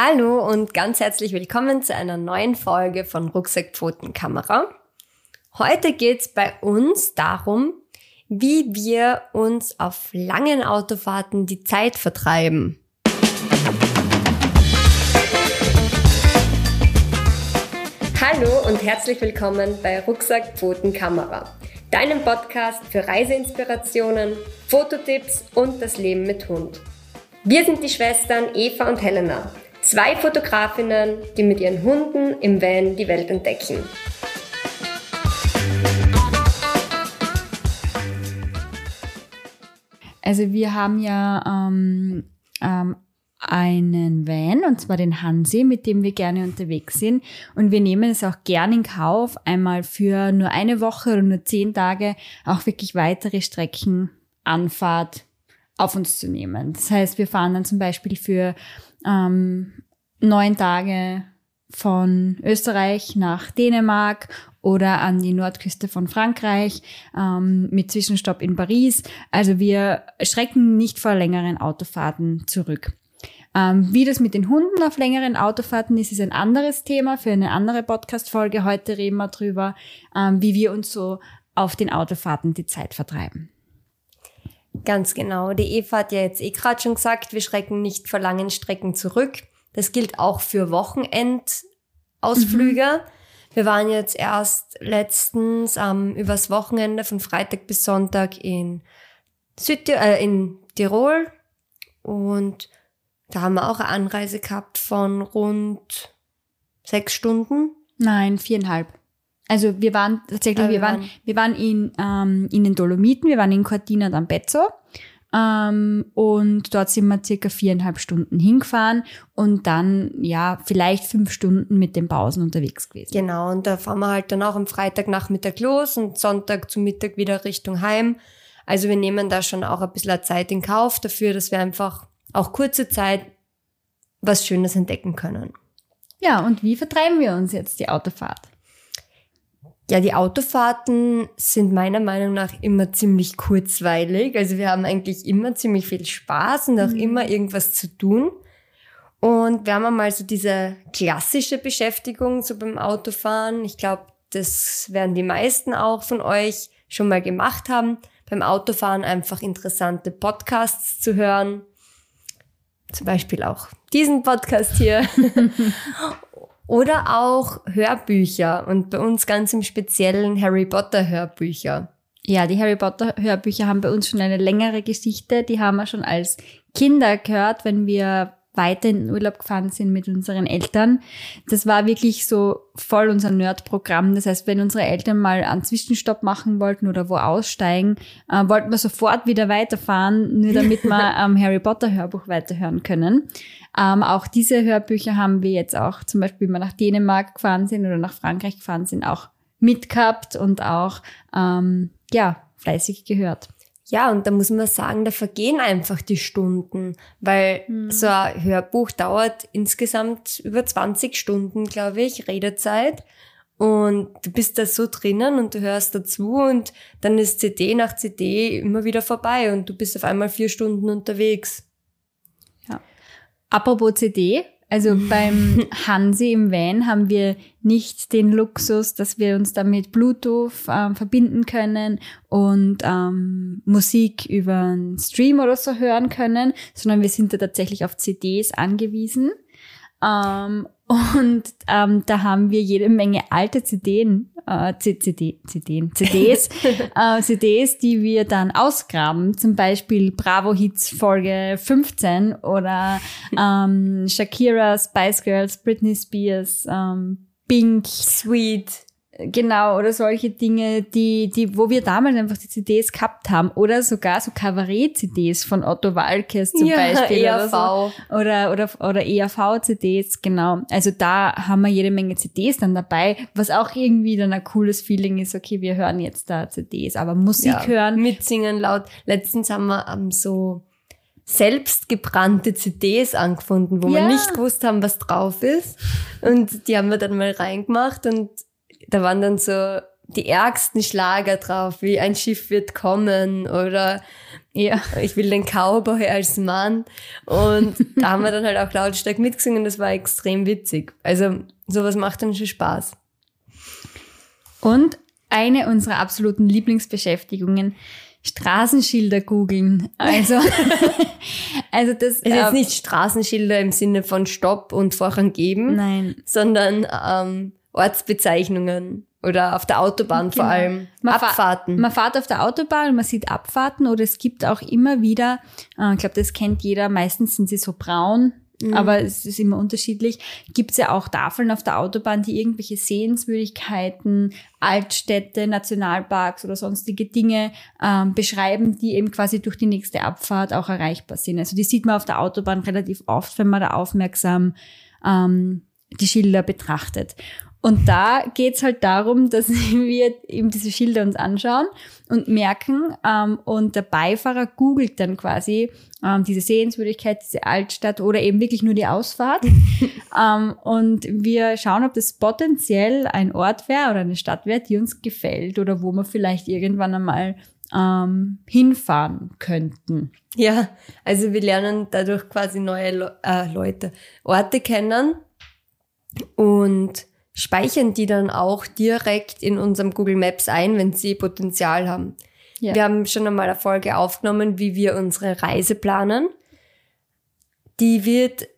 Hallo und ganz herzlich willkommen zu einer neuen Folge von Rucksackpfotenkamera. Heute geht's bei uns darum, wie wir uns auf langen Autofahrten die Zeit vertreiben. Hallo und herzlich willkommen bei Rucksackpfotenkamera, deinem Podcast für Reiseinspirationen, Fototipps und das Leben mit Hund. Wir sind die Schwestern Eva und Helena Zwei Fotografinnen, die mit ihren Hunden im Van die Welt entdecken. Also wir haben ja ähm, ähm, einen Van, und zwar den Hansi, mit dem wir gerne unterwegs sind. Und wir nehmen es auch gerne in Kauf, einmal für nur eine Woche oder nur zehn Tage auch wirklich weitere Strecken Anfahrt auf uns zu nehmen. Das heißt, wir fahren dann zum Beispiel für ähm, neun Tage von Österreich nach Dänemark oder an die Nordküste von Frankreich ähm, mit Zwischenstopp in Paris. Also wir schrecken nicht vor längeren Autofahrten zurück. Ähm, wie das mit den Hunden auf längeren Autofahrten ist, ist ein anderes Thema für eine andere Podcast-Folge. Heute reden wir drüber, ähm, wie wir uns so auf den Autofahrten die Zeit vertreiben. Ganz genau. Die Eva hat ja jetzt eh gerade schon gesagt, wir schrecken nicht vor langen Strecken zurück. Das gilt auch für Wochenendausflüge. Mhm. Wir waren jetzt erst letztens ähm, übers Wochenende von Freitag bis Sonntag in, Süd äh, in Tirol und da haben wir auch eine Anreise gehabt von rund sechs Stunden. Nein, viereinhalb. Also wir waren tatsächlich, wir, waren, wir waren in, ähm, in den Dolomiten, wir waren in Cortina d'Ampezzo ähm, und dort sind wir circa viereinhalb Stunden hingefahren und dann, ja, vielleicht fünf Stunden mit den Pausen unterwegs gewesen. Genau, und da fahren wir halt dann auch am Freitagnachmittag los und Sonntag zum Mittag wieder Richtung Heim. Also wir nehmen da schon auch ein bisschen Zeit in Kauf dafür, dass wir einfach auch kurze Zeit was Schönes entdecken können. Ja, und wie vertreiben wir uns jetzt die Autofahrt? Ja, die Autofahrten sind meiner Meinung nach immer ziemlich kurzweilig. Also wir haben eigentlich immer ziemlich viel Spaß und auch mhm. immer irgendwas zu tun. Und wir haben einmal so diese klassische Beschäftigung so beim Autofahren. Ich glaube, das werden die meisten auch von euch schon mal gemacht haben. Beim Autofahren einfach interessante Podcasts zu hören. Zum Beispiel auch diesen Podcast hier. Oder auch Hörbücher und bei uns ganz im Speziellen Harry Potter Hörbücher. Ja, die Harry Potter Hörbücher haben bei uns schon eine längere Geschichte. Die haben wir schon als Kinder gehört, wenn wir weiter in den Urlaub gefahren sind mit unseren Eltern. Das war wirklich so voll unser Nerd-Programm. Das heißt, wenn unsere Eltern mal einen Zwischenstopp machen wollten oder wo aussteigen, äh, wollten wir sofort wieder weiterfahren, nur damit wir am ähm, Harry Potter Hörbuch weiterhören können. Ähm, auch diese Hörbücher haben wir jetzt auch, zum Beispiel, wenn wir nach Dänemark gefahren sind oder nach Frankreich gefahren sind, auch mitgehabt und auch, ähm, ja, fleißig gehört. Ja, und da muss man sagen, da vergehen einfach die Stunden, weil mhm. so ein Hörbuch dauert insgesamt über 20 Stunden, glaube ich, Redezeit. Und du bist da so drinnen und du hörst dazu und dann ist CD nach CD immer wieder vorbei und du bist auf einmal vier Stunden unterwegs. Apropos CD, also beim Hansi im Van haben wir nicht den Luxus, dass wir uns damit Bluetooth ähm, verbinden können und ähm, Musik über einen Stream oder so hören können, sondern wir sind da tatsächlich auf CDs angewiesen. Ähm, und ähm, da haben wir jede Menge alte CDs, äh, CD, CDs, CDs, äh, CDs, die wir dann ausgraben. Zum Beispiel Bravo Hits Folge 15 oder ähm, Shakira, Spice Girls, Britney Spears, ähm, Pink. Sweet. Genau, oder solche Dinge, die, die, wo wir damals einfach die CDs gehabt haben. Oder sogar so Kabarett-CDs von Otto Walkes zum ja, Beispiel. ERV. Oder, so. oder, oder, oder ERV-CDs, genau. Also da haben wir jede Menge CDs dann dabei, was auch irgendwie dann ein cooles Feeling ist. Okay, wir hören jetzt da CDs, aber Musik ja, hören. Mitsingen laut. Letztens haben wir um, so selbstgebrannte CDs angefunden, wo ja. wir nicht gewusst haben, was drauf ist. Und die haben wir dann mal reingemacht und da waren dann so die ärgsten Schlager drauf, wie ein Schiff wird kommen oder ja, ich will den Cowboy als Mann. Und da haben wir dann halt auch lautstark mitgesungen, das war extrem witzig. Also sowas macht dann schon Spaß. Und eine unserer absoluten Lieblingsbeschäftigungen, Straßenschilder googeln. Also, also das ist jetzt äh, nicht Straßenschilder im Sinne von Stopp und Vorrang geben, nein. sondern ähm, Ortsbezeichnungen oder auf der Autobahn genau. vor allem. Man Abfahrten. Fahr, man fährt auf der Autobahn und man sieht Abfahrten oder es gibt auch immer wieder, äh, ich glaube, das kennt jeder, meistens sind sie so braun, mhm. aber es ist immer unterschiedlich. Gibt es ja auch Tafeln auf der Autobahn, die irgendwelche Sehenswürdigkeiten, Altstädte, Nationalparks oder sonstige Dinge ähm, beschreiben, die eben quasi durch die nächste Abfahrt auch erreichbar sind. Also die sieht man auf der Autobahn relativ oft, wenn man da aufmerksam ähm, die Schilder betrachtet. Und da geht's halt darum, dass wir eben diese Schilder uns anschauen und merken, ähm, und der Beifahrer googelt dann quasi ähm, diese Sehenswürdigkeit, diese Altstadt oder eben wirklich nur die Ausfahrt. ähm, und wir schauen, ob das potenziell ein Ort wäre oder eine Stadt wäre, die uns gefällt oder wo wir vielleicht irgendwann einmal ähm, hinfahren könnten. Ja, also wir lernen dadurch quasi neue Le äh, Leute, Orte kennen und speichern die dann auch direkt in unserem Google Maps ein, wenn sie Potenzial haben. Ja. Wir haben schon einmal eine Folge aufgenommen, wie wir unsere Reise planen. Die wird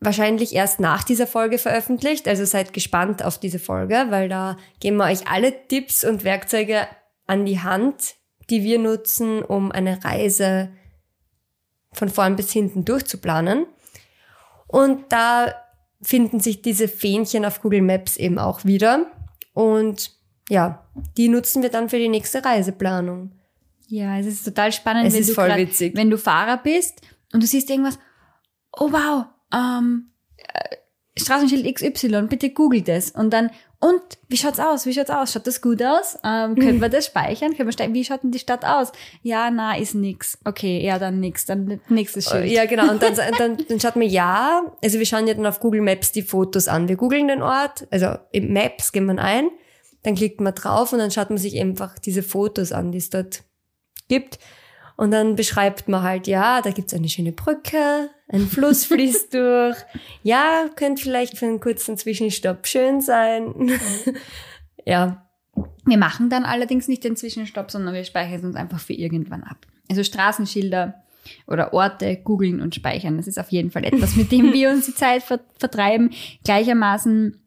wahrscheinlich erst nach dieser Folge veröffentlicht, also seid gespannt auf diese Folge, weil da geben wir euch alle Tipps und Werkzeuge an die Hand, die wir nutzen, um eine Reise von vorn bis hinten durchzuplanen. Und da finden sich diese Fähnchen auf Google Maps eben auch wieder. Und ja, die nutzen wir dann für die nächste Reiseplanung. Ja, es ist total spannend, es wenn, ist du voll grad, witzig. wenn du Fahrer bist und du siehst irgendwas, oh wow, ähm, äh, Straßenschild XY, bitte google das. Und dann, und wie schaut's aus? Wie schaut's aus? Schaut das gut aus? Ähm, können wir das speichern? Können wir wie schaut denn die Stadt aus? Ja, na, ist nix. Okay, ja, dann nix. Dann nächstes Schild. Ja, genau. Und dann, dann, dann schaut man ja. Also wir schauen ja dann auf Google Maps die Fotos an. Wir googeln den Ort, also im Maps gehen wir ein, dann klickt man drauf und dann schaut man sich einfach diese Fotos an, die es dort gibt. Und dann beschreibt man halt, ja, da gibt's eine schöne Brücke, ein Fluss fließt durch. Ja, könnte vielleicht für einen kurzen Zwischenstopp schön sein. ja. Wir machen dann allerdings nicht den Zwischenstopp, sondern wir speichern es uns einfach für irgendwann ab. Also Straßenschilder oder Orte googeln und speichern. Das ist auf jeden Fall etwas, mit dem wir uns die Zeit vertreiben. Gleichermaßen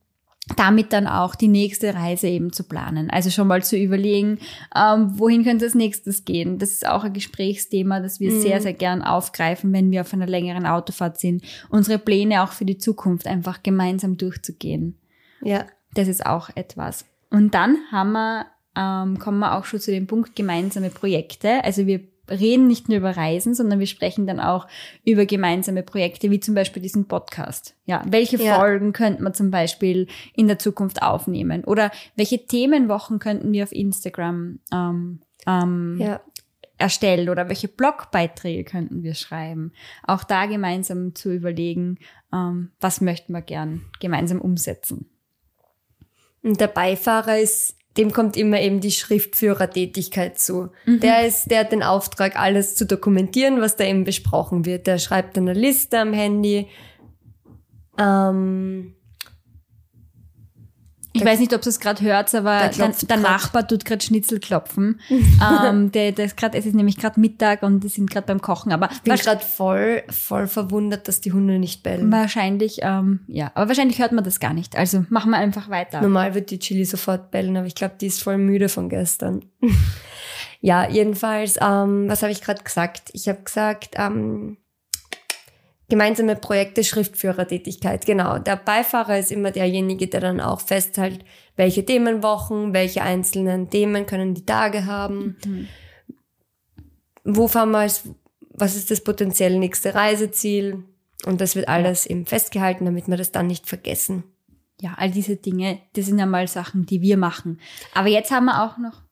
damit dann auch die nächste Reise eben zu planen. Also schon mal zu überlegen, ähm, wohin könnte es nächstes gehen. Das ist auch ein Gesprächsthema, das wir mhm. sehr, sehr gern aufgreifen, wenn wir auf einer längeren Autofahrt sind. Unsere Pläne auch für die Zukunft einfach gemeinsam durchzugehen. Ja. Das ist auch etwas. Und dann haben wir, ähm, kommen wir auch schon zu dem Punkt gemeinsame Projekte. Also wir reden nicht nur über Reisen, sondern wir sprechen dann auch über gemeinsame Projekte, wie zum Beispiel diesen Podcast. Ja, welche ja. Folgen könnten wir zum Beispiel in der Zukunft aufnehmen? Oder welche Themenwochen könnten wir auf Instagram ähm, ähm, ja. erstellen? Oder welche Blogbeiträge könnten wir schreiben? Auch da gemeinsam zu überlegen, ähm, was möchten wir gern gemeinsam umsetzen. Und der Beifahrer ist dem kommt immer eben die Schriftführertätigkeit zu. Mhm. Der ist, der hat den Auftrag, alles zu dokumentieren, was da eben besprochen wird. Der schreibt eine Liste am Handy. Ähm, ich weiß nicht, ob du es gerade hört, aber der, der Nachbar tut gerade Schnitzel klopfen. ähm, der, der ist grad, es ist nämlich gerade Mittag und die sind gerade beim Kochen. Aber ich bin gerade voll, voll verwundert, dass die Hunde nicht bellen. Wahrscheinlich, ähm, ja. Aber wahrscheinlich hört man das gar nicht. Also machen wir einfach weiter. Normal wird die Chili sofort bellen, aber ich glaube, die ist voll müde von gestern. ja, jedenfalls, ähm, was habe ich gerade gesagt? Ich habe gesagt, ähm, gemeinsame Projekte, Schriftführertätigkeit. Genau. Der Beifahrer ist immer derjenige, der dann auch festhält, welche Themenwochen, welche einzelnen Themen können die Tage haben. Mhm. Wo fahren wir als, was ist das potenziell nächste Reiseziel? Und das wird alles eben festgehalten, damit wir das dann nicht vergessen. Ja, all diese Dinge, das sind ja mal Sachen, die wir machen. Aber jetzt haben wir auch noch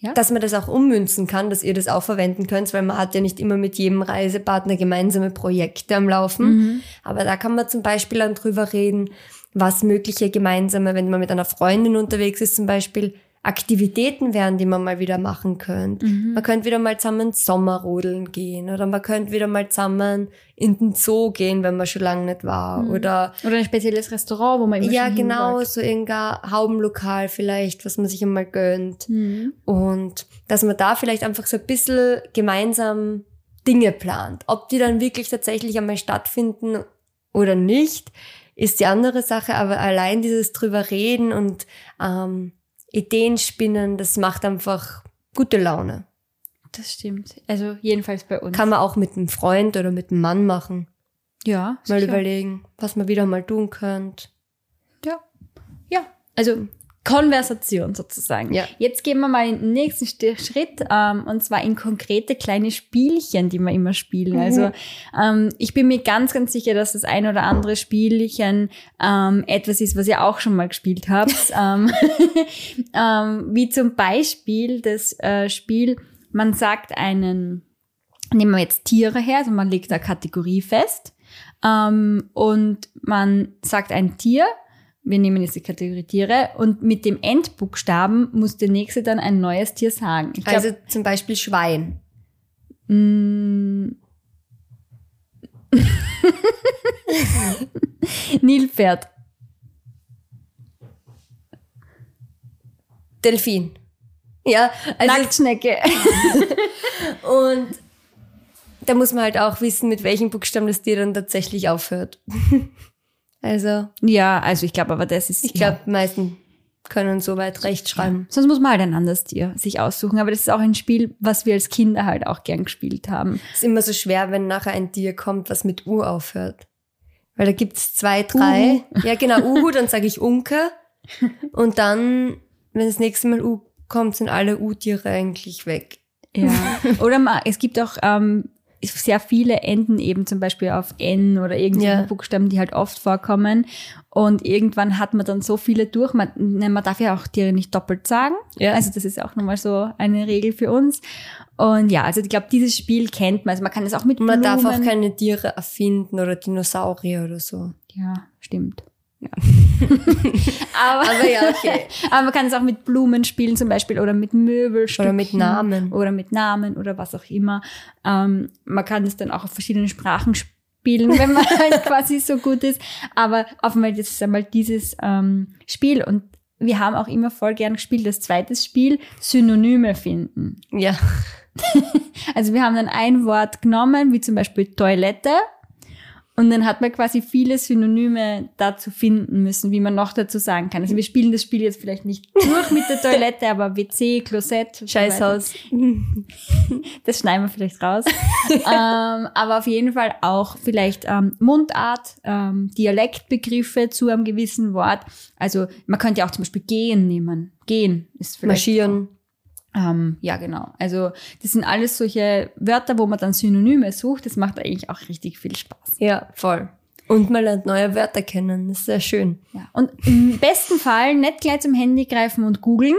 ja? Dass man das auch ummünzen kann, dass ihr das auch verwenden könnt, weil man hat ja nicht immer mit jedem Reisepartner gemeinsame Projekte am Laufen. Mhm. Aber da kann man zum Beispiel dann drüber reden, was mögliche gemeinsame, wenn man mit einer Freundin unterwegs ist zum Beispiel, Aktivitäten wären, die man mal wieder machen könnte. Mhm. Man könnte wieder mal zusammen Sommerrodeln gehen oder man könnte wieder mal zusammen in den Zoo gehen, wenn man schon lange nicht war. Mhm. Oder Oder ein spezielles Restaurant, wo man immer ja, genau, wollte. so irgendein Haubenlokal vielleicht, was man sich einmal gönnt. Mhm. Und dass man da vielleicht einfach so ein bisschen gemeinsam Dinge plant. Ob die dann wirklich tatsächlich einmal stattfinden oder nicht, ist die andere Sache. Aber allein dieses drüber reden und ähm, Ideen spinnen, das macht einfach gute Laune. Das stimmt. Also jedenfalls bei uns. Kann man auch mit einem Freund oder mit einem Mann machen. ja, Mal sicher. überlegen, was man wieder mal tun könnte. Ja. Ja. Also Konversation sozusagen. Ja. Jetzt gehen wir mal in den nächsten St- Schritt, ähm, und zwar in konkrete kleine Spielchen, die wir immer spielen. Mhm. Also ähm, ich bin mir ganz, ganz sicher, dass das ein oder andere Spielchen ähm, etwas ist, was ihr auch schon mal gespielt habt. ähm, ähm, wie zum Beispiel das äh, Spiel, man sagt einen, nehmen wir jetzt Tiere her, also man legt eine Kategorie fest ähm, und man sagt ein Tier, wir nehmen jetzt die Kategorie Tiere und mit dem Endbuchstaben muss der nächste dann ein neues Tier sagen. Ich glaub, Also zum Beispiel Schwein. mh, Nilpferd, Delfin. Ja, also Nacktschnecke, und da muss man halt auch wissen, mit welchem Buchstaben das Tier dann tatsächlich aufhört. Also ja, also ich glaube, aber das ist ich glaube, die meisten können soweit recht schreiben. Sonst muss man halt ein anderes Tier sich aussuchen. Aber das ist auch ein Spiel, was wir als Kinder halt auch gern gespielt haben. ist immer so schwer, wenn nachher ein Tier kommt, was mit U aufhört. Weil da gibt's zwei, drei. Ja, genau, Uhu, dann sage ich Unke. Und dann, wenn das nächste Mal U kommt, sind alle U-Tiere eigentlich weg. Ja. Oder es gibt auch ähm, sehr viele Enden eben zum Beispiel auf N oder irgendwelche Ja. Buchstaben, die halt oft vorkommen. Und irgendwann hat man dann so viele durch. Man, ne, man darf ja auch Tiere nicht doppelt sagen. Ja. Also das ist auch nochmal so eine Regel für uns. Und ja, also ich glaube, dieses Spiel kennt man. Also man kann es auch mit man Blumen. darf auch keine Tiere erfinden oder Dinosaurier oder so. Ja, stimmt. Ja. aber, Aber ja, okay. aber man kann es auch mit Blumen spielen zum Beispiel oder mit Möbelstücken. Oder mit Namen. Oder mit Namen oder was auch immer. Ähm, man kann es dann auch auf verschiedenen Sprachen spielen, wenn man halt quasi so gut ist. Aber das ist einmal dieses ähm, Spiel und wir haben auch immer voll gern gespielt, das zweite Spiel, Synonyme finden. Ja. Also wir haben dann ein Wort genommen, wie zum Beispiel Toilette. Und dann hat man quasi viele Synonyme dazu finden müssen, wie man noch dazu sagen kann. Also wir spielen das Spiel jetzt vielleicht nicht durch mit der Toilette, aber WC, Klosett, so. Scheißhaus. Das schneiden wir vielleicht raus. ähm, aber auf jeden Fall auch vielleicht ähm, Mundart, ähm, Dialektbegriffe zu einem gewissen Wort. Also man könnte ja auch zum Beispiel gehen nehmen. Gehen ist vielleicht Marschieren. Ähm, ja, genau. Also das sind alles solche Wörter, wo man dann Synonyme sucht. Das macht eigentlich auch richtig viel Spaß. Ja, voll. Und man lernt neue Wörter kennen. Das ist sehr schön. Ja. Und im besten Fall nicht gleich zum Handy greifen und googeln,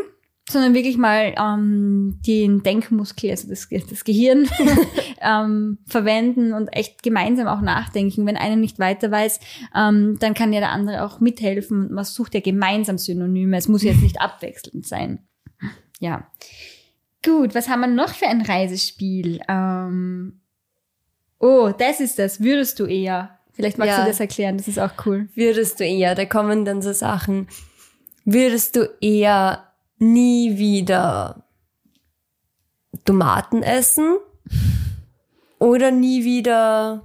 sondern wirklich mal ähm, den Denkmuskel, also das, das Gehirn, ähm, verwenden und echt gemeinsam auch nachdenken. Wenn einer nicht weiter weiß, ähm, dann kann ja der andere auch mithelfen und man sucht ja gemeinsam Synonyme. Es muss jetzt nicht abwechselnd sein. Ja. Gut, was haben wir noch für ein Reisespiel? Ähm, oh, das ist das. Würdest du eher? Vielleicht magst Ja. du das erklären, das ist auch cool. Würdest du eher, da kommen dann so Sachen, würdest du eher nie wieder Tomaten essen oder nie wieder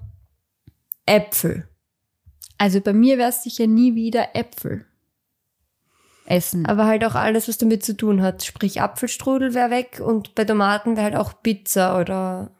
Äpfel? Also bei mir wäre es sicher nie wieder Äpfel essen. Aber halt auch alles, was damit zu tun hat. Sprich, Apfelstrudel wäre weg und bei Tomaten wäre halt auch Pizza oder.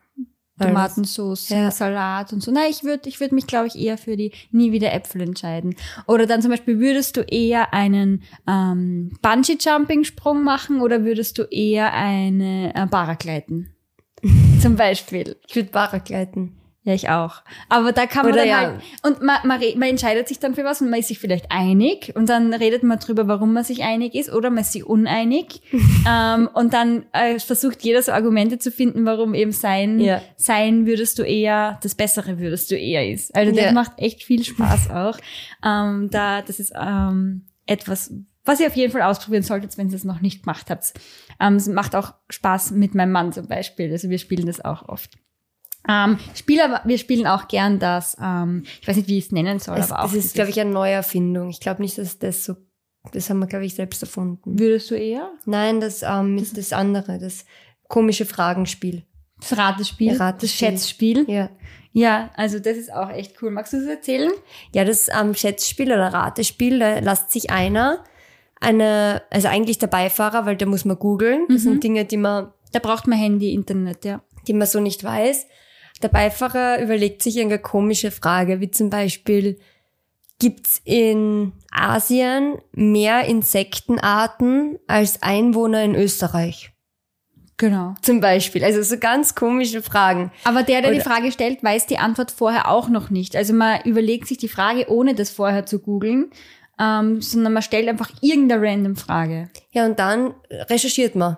Tomatensauce, Ja. Salat und so. Nein, ich würde ich würd mich, glaube ich, eher für die nie wieder Äpfel entscheiden. Oder dann zum Beispiel, würdest du eher einen ähm, Bungee-Jumping-Sprung machen oder würdest du eher eine äh, Paragleiten? zum Beispiel. Ich würde Paragleiten. Ja, ich auch. Aber da kann man Oder dann ja. halt, und man, man, man entscheidet sich dann für was und man ist sich vielleicht einig und dann redet man drüber, warum man sich einig ist oder man ist sich uneinig. ähm, und dann äh, versucht jeder so Argumente zu finden, warum eben sein, Ja. sein würdest du eher, das Bessere würdest du eher ist. Also das Ja. macht echt viel Spaß auch. Ähm, da, das ist ähm, etwas, was ihr auf jeden Fall ausprobieren solltet, wenn ihr es noch nicht gemacht habt. Ähm, es macht auch Spaß mit meinem Mann zum Beispiel. Also wir spielen das auch oft. Ähm, Spieler, wir spielen auch gern das, ähm, ich weiß nicht, wie ich es nennen soll, Es, aber auch. das ist, glaube ich, eine Neuerfindung. Ich glaube nicht, dass das so, das haben wir, glaube ich, selbst erfunden. Würdest du eher? Nein, das, ähm, das, das andere, das komische Fragenspiel. Das Ratespiel, Ja, Ratespiel. das Schätzspiel. Ja. Ja, also das ist auch echt cool. Magst du es erzählen? Ja, das ähm, Schätzspiel oder Ratespiel, da lässt sich einer, eine, also eigentlich der Beifahrer, weil da muss man googeln. Das sind Dinge, die man, Da braucht man Handy, Internet, ja. die man so nicht weiß. Der Beifahrer überlegt sich irgendeine komische Frage, wie zum Beispiel, gibt's in Asien mehr Insektenarten als Einwohner in Österreich? Genau. Zum Beispiel. Also so ganz komische Fragen. Aber der, der die Oder- Frage stellt, weiß die Antwort vorher auch noch nicht. Also man überlegt sich die Frage, ohne das vorher zu googeln, ähm, sondern man stellt einfach irgendeine random Frage. Ja, und dann recherchiert man.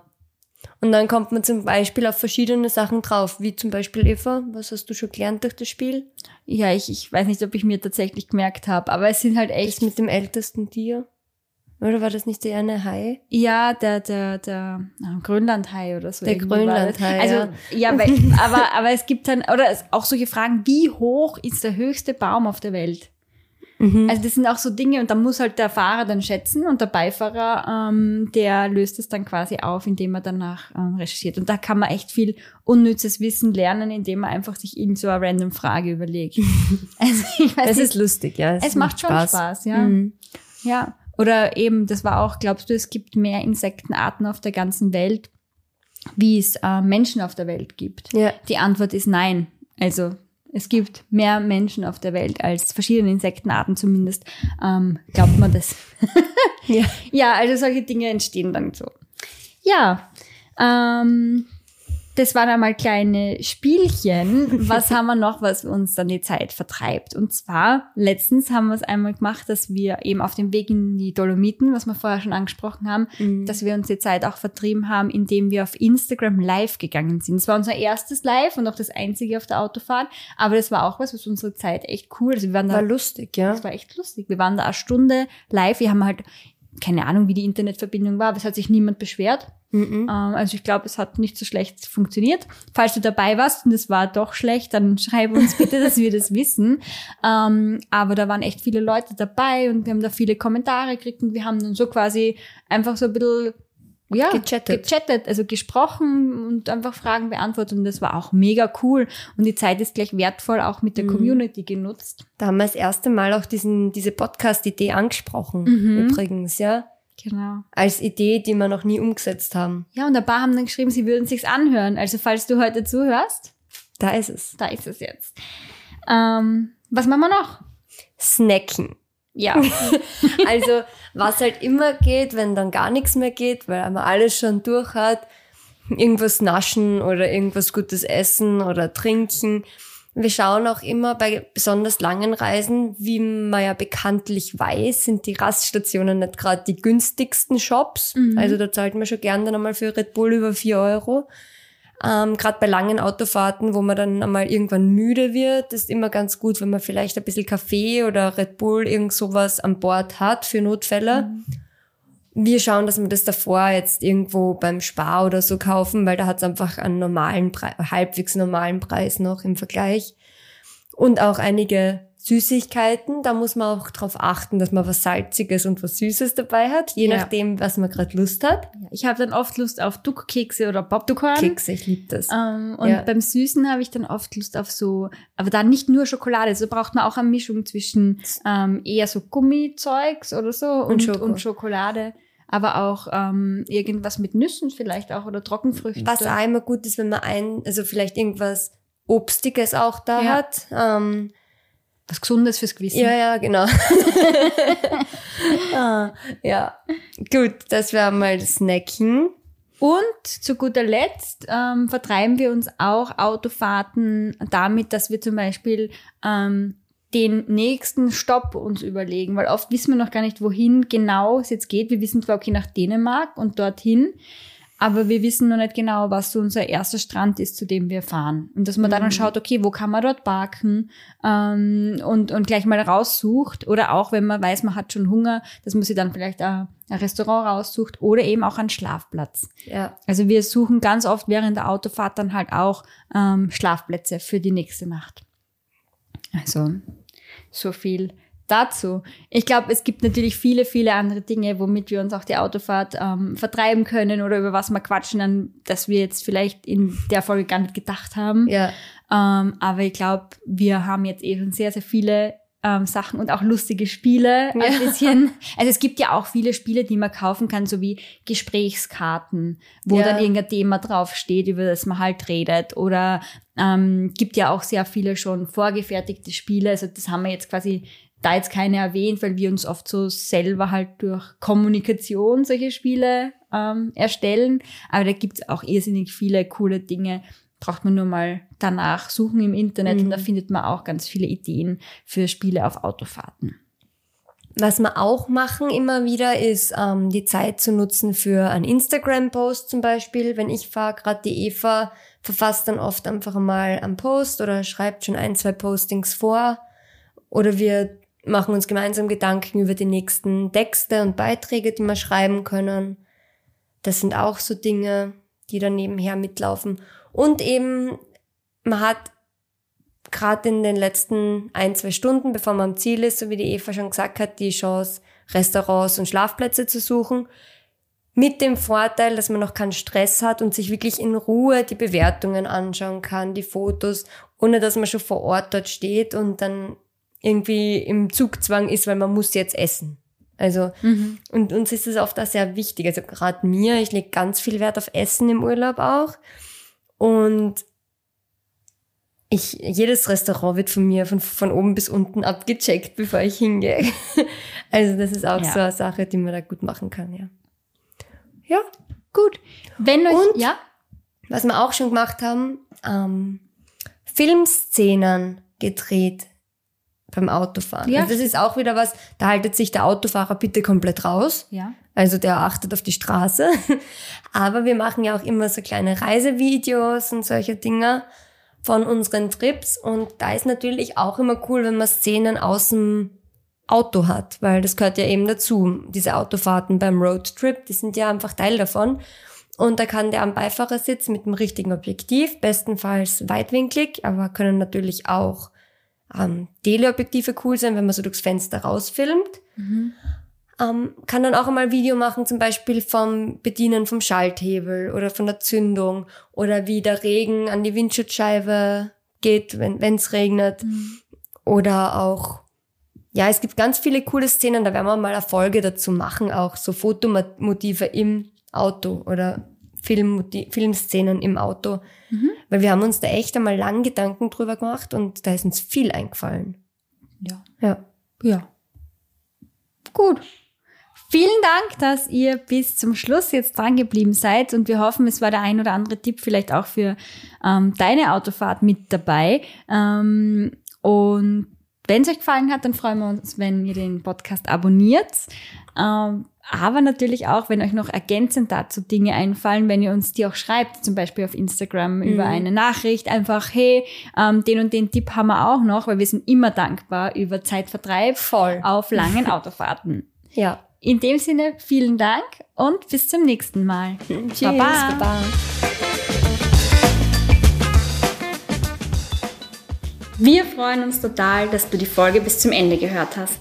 Und dann kommt man zum Beispiel auf verschiedene Sachen drauf, wie zum Beispiel Eva, was hast du schon gelernt durch das Spiel? Ja, ich, ich weiß nicht, ob ich mir tatsächlich gemerkt habe, aber es sind halt Das echt, mit dem ältesten Tier? Oder war das nicht der eine Hai? ja, der, der, der Grönlandhai oder so. Der das. Grönlandhai, Also, ja. ja, weil, aber, aber es gibt dann, oder es, auch solche Fragen, wie hoch ist der höchste Baum auf der Welt? Mhm. Also das sind auch so Dinge und da muss halt der Fahrer dann schätzen und der Beifahrer, ähm, der löst es dann quasi auf, indem er danach ähm, recherchiert. Und da kann man echt viel unnützes Wissen lernen, indem man einfach sich irgend so eine random Frage überlegt. also ich weiß Das nicht, ist lustig, ja. es macht schon Spaß, ja. Mhm. Ja. Oder eben, das war auch, glaubst du, es gibt mehr Insektenarten auf der ganzen Welt, wie es äh, Menschen auf der Welt gibt? Ja. Die Antwort ist nein. Also es gibt mehr Menschen auf der Welt als verschiedene Insektenarten zumindest. Ähm, glaubt man das? Ja. Ja, also solche Dinge entstehen dann so. Ja, ähm, das waren einmal kleine Spielchen. Was haben wir noch, was uns dann die Zeit vertreibt? Und zwar, letztens haben wir es einmal gemacht, dass wir eben auf dem Weg in die Dolomiten, was wir vorher schon angesprochen haben, Mhm. dass wir uns die Zeit auch vertrieben haben, indem wir auf Instagram live gegangen sind. Es war unser erstes Live und auch das einzige auf der Autofahrt. Aber das war auch was, was unsere Zeit echt cool. Also wir waren da War lustig, ja. das war echt lustig. Wir waren da eine Stunde live. Wir haben halt keine Ahnung, wie die Internetverbindung war, aber es hat sich niemand beschwert. Mhm. Ähm, also ich glaube, es hat nicht so schlecht funktioniert. Falls du dabei warst und es war doch schlecht, dann schreib uns bitte, dass wir das wissen. Ähm, aber da waren echt viele Leute dabei und wir haben da viele Kommentare gekriegt und wir haben dann so quasi einfach so ein bisschen ja, Gechattet. gechattet, also gesprochen und einfach Fragen beantwortet und das war auch mega cool und die Zeit ist gleich wertvoll auch mit der Mhm. Community genutzt. Da haben wir das erste Mal auch diesen, diese Podcast-Idee angesprochen, Mhm. übrigens, ja. Genau. Als Idee, die wir noch nie umgesetzt haben. Ja, und ein paar haben dann geschrieben, sie würden sich's anhören. Also falls du heute zuhörst, Da ist es. da ist es jetzt. Ähm, was machen wir noch? Snacken. Ja. Also, was halt immer geht, wenn dann gar nichts mehr geht, weil man alles schon durch hat, irgendwas naschen oder irgendwas Gutes essen oder trinken. Wir schauen auch immer bei besonders langen Reisen, wie man ja bekanntlich weiß, sind die Raststationen nicht gerade die günstigsten Shops. Mhm. Also da zahlt man schon gern dann einmal für Red Bull über 4 Euro. Ähm, gerade bei langen Autofahrten, wo man dann einmal irgendwann müde wird, ist immer ganz gut, wenn man vielleicht ein bisschen Kaffee oder Red Bull, irgend sowas an Bord hat für Notfälle. Wir schauen, dass wir das davor jetzt irgendwo beim Spar oder so kaufen, weil da hat es einfach einen normalen Preis, halbwegs normalen Preis noch im Vergleich. Und auch einige Süßigkeiten. Da muss man auch darauf achten, dass man was Salziges und was Süßes dabei hat, je Ja. nachdem, was man gerade Lust hat. ich habe dann oft Lust auf Duckkekse oder Popcorn. Kekse, ich liebe das. Ähm, und Ja. beim Süßen habe ich dann oft Lust auf so, aber dann nicht nur Schokolade, so braucht man auch eine Mischung zwischen ähm, eher so Gummizeugs oder so und, Schoko. und Schokolade. Aber auch ähm, irgendwas mit Nüssen vielleicht auch oder Trockenfrüchte. Was auch immer gut ist, wenn man ein, also vielleicht irgendwas Obstiges auch da Ja. hat. Ähm, was Gesundes fürs Gewissen. ja, ja, genau. ah, ja, gut, das wäre mal Snacken. Und zu guter Letzt ähm, vertreiben wir uns auch Autofahrten damit, dass wir zum Beispiel ähm, den nächsten Stopp uns überlegen, weil oft wissen wir noch gar nicht, wohin genau es jetzt geht. Wir wissen zwar, okay, nach Dänemark und dorthin, aber wir wissen noch nicht genau, was so unser erster Strand ist, zu dem wir fahren. Und dass man dann, Mhm. dann schaut, okay, wo kann man dort parken ähm, und, und gleich mal raussucht. Oder auch, wenn man weiß, man hat schon Hunger, dass man sich dann vielleicht ein, ein Restaurant raussucht oder eben auch einen Schlafplatz. Ja. Also wir suchen ganz oft während der Autofahrt dann halt auch ähm, Schlafplätze für die nächste Nacht. Also so viel dazu. Ich glaube, es gibt natürlich viele, viele andere Dinge, womit wir uns auch die Autofahrt ähm, vertreiben können oder über was wir quatschen, an das wir jetzt vielleicht in der Folge gar nicht gedacht haben. Ja. Ähm, aber ich glaube, wir haben jetzt eh schon sehr, sehr viele ähm, Sachen und auch lustige Spiele ein Ja. bisschen. Also es gibt ja auch viele Spiele, die man kaufen kann, so wie Gesprächskarten, wo Ja. dann irgendein Thema draufsteht, über das man halt redet. Oder ähm, gibt ja auch sehr viele schon vorgefertigte Spiele. Also das haben wir jetzt quasi da jetzt keine erwähnt, weil wir uns oft so selber halt durch Kommunikation solche Spiele ähm, erstellen. Aber da gibt es auch irrsinnig viele coole Dinge. Braucht man nur mal danach suchen im Internet und da Mhm. findet man auch ganz viele Ideen für Spiele auf Autofahrten. Was wir auch machen immer wieder, ist ähm, die Zeit zu nutzen für einen Instagram-Post zum Beispiel. Wenn ich fahre, gerade die Eva verfasst dann oft einfach mal einen Post oder schreibt schon ein, zwei Postings vor. Oder wir machen uns gemeinsam Gedanken über die nächsten Texte und Beiträge, die wir schreiben können. Das sind auch so Dinge, die dann nebenher mitlaufen. Und eben, man hat gerade in den letzten ein, zwei Stunden, bevor man am Ziel ist, so wie die Eva schon gesagt hat, die Chance, Restaurants und Schlafplätze zu suchen. Mit dem Vorteil, dass man noch keinen Stress hat und sich wirklich in Ruhe die Bewertungen anschauen kann, die Fotos, ohne dass man schon vor Ort dort steht und dann irgendwie im Zugzwang ist, weil man muss jetzt essen. Also, und uns ist es oft auch sehr wichtig. Also gerade mir, ich lege ganz viel Wert auf Essen im Urlaub auch. Und ich, jedes Restaurant wird von mir von, von oben bis unten abgecheckt, bevor ich hingehe. Also das ist auch Ja. so eine Sache, die man da gut machen kann, ja. Ja, Gut. Wenn euch, Und? ja, was wir auch schon gemacht haben, ähm, Filmszenen gedreht beim Autofahren. Ja. Also das ist auch wieder was, da haltet sich der Autofahrer bitte komplett raus. ja, Also der achtet auf die Straße. Aber wir machen ja auch immer so kleine Reisevideos und solche Dinge von unseren Trips. Und da ist natürlich auch immer cool, wenn man Szenen aus dem Auto hat, weil das gehört ja eben dazu. Diese Autofahrten beim Roadtrip, die sind ja einfach Teil davon. Und da kann der am Beifahrersitz mit dem richtigen Objektiv, bestenfalls weitwinklig, aber können natürlich auch ähm, Teleobjektive cool sein, wenn man so durchs Fenster rausfilmt. Ähm, kann dann auch einmal Video machen, zum Beispiel vom Bedienen vom Schalthebel oder von der Zündung oder wie der Regen an die Windschutzscheibe geht, wenn es regnet. Oder auch, ja, es gibt ganz viele coole Szenen, da werden wir mal eine Folge dazu machen, auch so Fotomotive im Auto oder Filmszenen im Auto. Weil wir haben uns da echt einmal lang Gedanken drüber gemacht und da ist uns viel eingefallen. ja. Ja. Ja. Gut. Vielen Dank, dass ihr bis zum Schluss jetzt dran geblieben seid und wir hoffen, es war der ein oder andere Tipp vielleicht auch für ähm, deine Autofahrt mit dabei. Ähm, und wenn es euch gefallen hat, dann freuen wir uns, wenn ihr den Podcast abonniert. Ähm, aber natürlich auch, wenn euch noch ergänzend dazu Dinge einfallen, wenn ihr uns die auch schreibt, zum Beispiel auf Instagram über eine Nachricht, einfach, hey, ähm, den und den Tipp haben wir auch noch, weil wir sind immer dankbar über Zeitvertreib Voll. auf langen Autofahrten. Ja. In dem Sinne, vielen Dank und bis zum nächsten Mal. Tschüss. Baba. Baba. Wir freuen uns total, dass du die Folge bis zum Ende gehört hast.